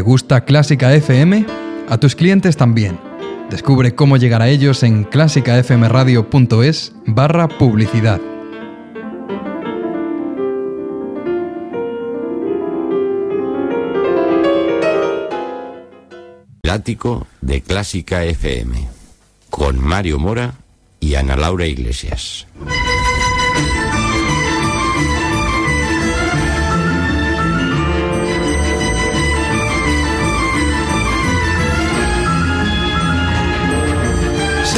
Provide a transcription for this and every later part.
¿Te gusta Clásica FM? A tus clientes también. Descubre cómo llegar a ellos en clásicafmradio.es barra publicidad. Lático de Clásica FM con Mario Mora y Ana Laura Iglesias.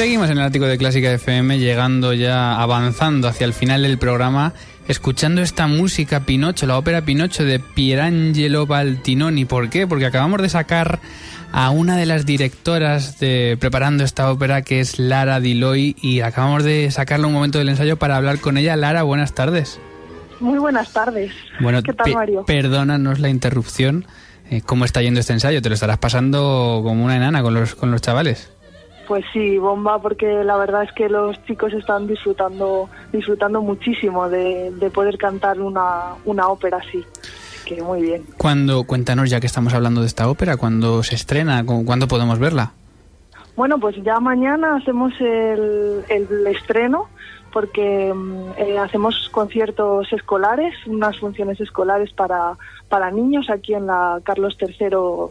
Seguimos en el ático de Clásica FM, llegando ya, avanzando hacia el final del programa, escuchando esta música Pinocho, la ópera Pinocho de Pierangelo Baltinoni. ¿Por qué? Porque acabamos de sacar a una de las directoras de preparando esta ópera, que es Lara Diloy, y acabamos de sacarle un momento del ensayo para hablar con ella. Lara, buenas tardes. Muy buenas tardes. Bueno, ¿Qué tal, Mario? Perdónanos la interrupción. Eh, ¿Cómo está yendo este ensayo? ¿Te lo estarás pasando como una enana con los, con los chavales? Pues sí, bomba, porque la verdad es que los chicos están disfrutando, disfrutando muchísimo de, de poder cantar una, una ópera así. Que muy bien. Cuando, cuéntanos, ya que estamos hablando de esta ópera, ¿cuándo se estrena? ¿Cuándo podemos verla? Bueno, pues ya mañana hacemos el, el estreno porque eh, hacemos conciertos escolares, unas funciones escolares para, para niños aquí en la Carlos III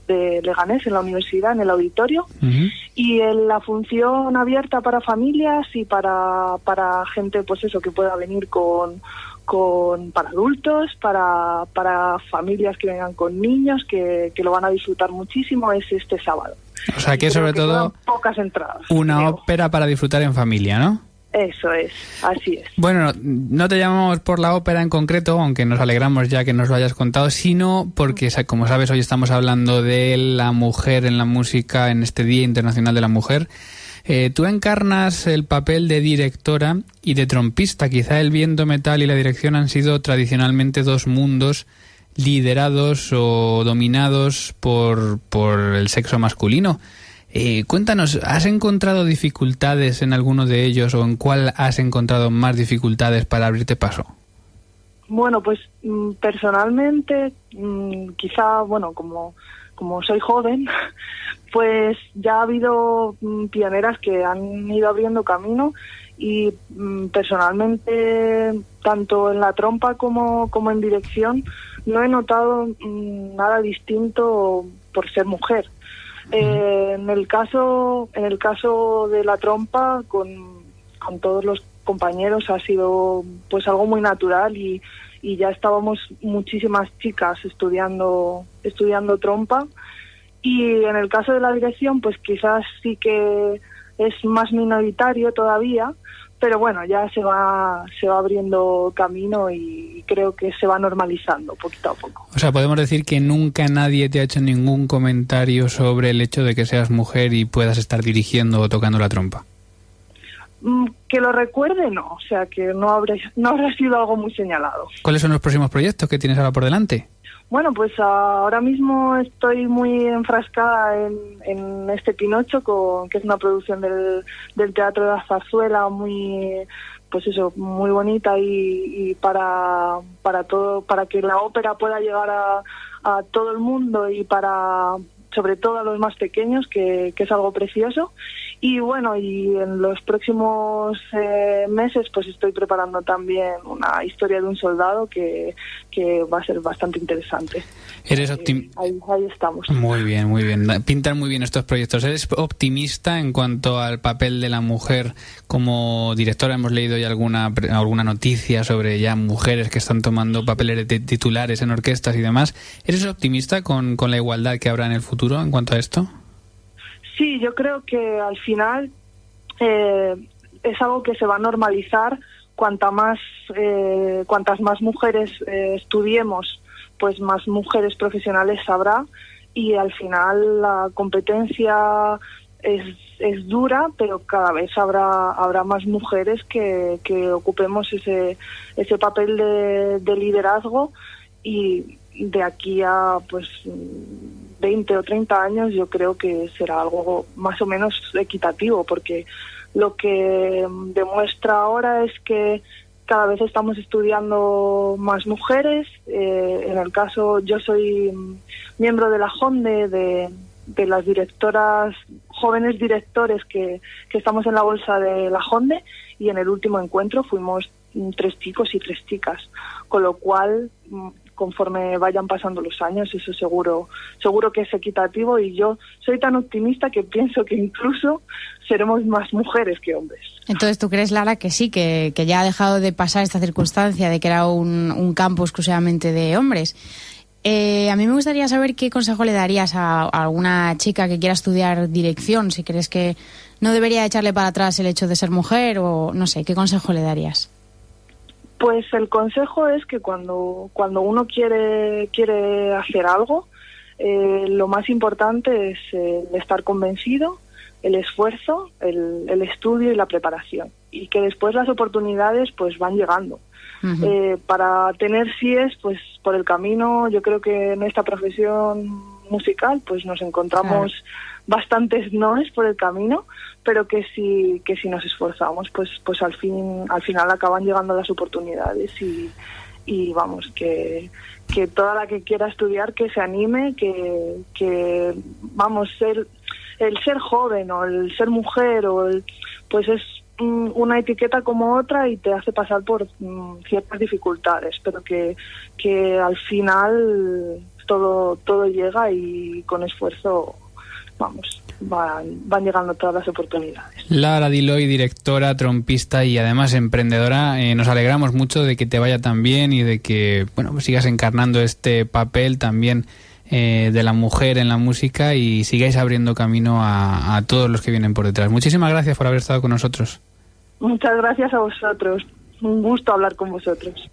de Leganés, en la universidad, en el auditorio, uh -huh. y en la función abierta para familias y para, para gente, pues eso, que pueda venir con, con para adultos, para, para familias que vengan con niños, que, que lo van a disfrutar muchísimo, es este sábado. O sea que sobre que todo pocas entradas. una creo. ópera para disfrutar en familia, ¿no? Eso es, así es. Bueno, no te llamamos por la ópera en concreto, aunque nos alegramos ya que nos lo hayas contado, sino porque, como sabes, hoy estamos hablando de la mujer en la música en este Día Internacional de la Mujer. Eh, tú encarnas el papel de directora y de trompista. Quizá el viento metal y la dirección han sido tradicionalmente dos mundos liderados o dominados por, por el sexo masculino. Eh, cuéntanos, ¿has encontrado dificultades en alguno de ellos o en cuál has encontrado más dificultades para abrirte paso? Bueno, pues mm, personalmente, mm, quizá, bueno, como, como soy joven, pues ya ha habido mm, pioneras que han ido abriendo camino y personalmente, tanto en la trompa como, como en dirección, no he notado nada distinto por ser mujer. Eh, en el caso en el caso de la trompa con, con, todos los compañeros ha sido pues algo muy natural y, y, ya estábamos muchísimas chicas estudiando estudiando trompa. Y en el caso de la dirección pues quizás sí que es más minoritario todavía pero bueno, ya se va, se va abriendo camino y creo que se va normalizando poquito a poco. O sea, podemos decir que nunca nadie te ha hecho ningún comentario sobre el hecho de que seas mujer y puedas estar dirigiendo o tocando la trompa. Mm, Que lo recuerde, no. O sea, que no habrá, no habrá sido algo muy señalado. ¿Cuáles son los próximos proyectos que tienes ahora por delante? Bueno, pues ahora mismo estoy muy enfrascada en, este Pinocho, con, que es una producción del, Teatro de la Zarzuela, muy, pues eso, muy bonita y, para, para todo, para que la ópera pueda llegar a, todo el mundo y para, sobre todo a los más pequeños, que, que es algo precioso. Y bueno, y en los próximos eh, meses pues estoy preparando también una historia de un soldado que, que va a ser bastante interesante. Eres optimista. Ahí, ahí, estamos. Muy bien, muy bien. Pintan muy bien estos proyectos. ¿Eres optimista en cuanto al papel de la mujer como directora? Hemos leído ya alguna, alguna noticia sobre ya mujeres que están tomando papeles de titulares en orquestas y demás. ¿Eres optimista con, con la igualdad que habrá en el futuro en cuanto a esto? Sí, yo creo que al final eh, es algo que se va a normalizar. Cuanta más, eh, cuantas más mujeres eh, estudiemos, pues más mujeres profesionales habrá. Y al final la competencia es, es dura, pero cada vez habrá habrá más mujeres que, que ocupemos ese ese papel de, de liderazgo. Y de aquí a pues 20 o 30 años yo creo que será algo más o menos equitativo porque lo que demuestra ahora es que cada vez estamos estudiando más mujeres. Eh, en el caso, yo soy miembro de la JONDE, de, de las directoras, jóvenes directores que, que estamos en la bolsa de la JONDE y en el último encuentro fuimos tres chicos y tres chicas, con lo cual mm, conforme vayan pasando los años, eso seguro, seguro que es equitativo y yo soy tan optimista que pienso que incluso seremos más mujeres que hombres. Entonces, ¿tú crees, Lara, que sí, que, que ya ha dejado de pasar esta circunstancia de que era un, campo exclusivamente de hombres? Eh, a mí me gustaría saber qué consejo le darías a, a, alguna chica que quiera estudiar dirección, si crees que no debería echarle para atrás el hecho de ser mujer o no sé, ¿qué consejo le darías? Pues el consejo es que cuando, cuando uno quiere, quiere hacer algo, eh, lo más importante es eh, estar convencido, el esfuerzo, el, el, estudio y la preparación. Y que después las oportunidades pues van llegando. Uh -huh. eh, para tener síes, pues por el camino, yo creo que en esta profesión musical pues nos encontramos claro. Bastantes noes por el camino, pero que si que si nos esforzamos, pues pues al fin al final acaban llegando las oportunidades y, y vamos que que toda la que quiera estudiar que se anime, que que vamos ser el ser joven o el ser mujer o el, pues es una etiqueta como otra y te hace pasar por um, ciertas dificultades, pero que, que al final todo, todo llega y con esfuerzo, vamos, van, van llegando todas las oportunidades. Lara Diloy, directora, trompista y además emprendedora, eh, nos alegramos mucho de que te vaya tan bien y de que bueno pues sigas encarnando este papel también eh, de la mujer en la música y sigáis abriendo camino a, a todos los que vienen por detrás. Muchísimas gracias por haber estado con nosotros. Muchas gracias a vosotros. Un gusto hablar con vosotros.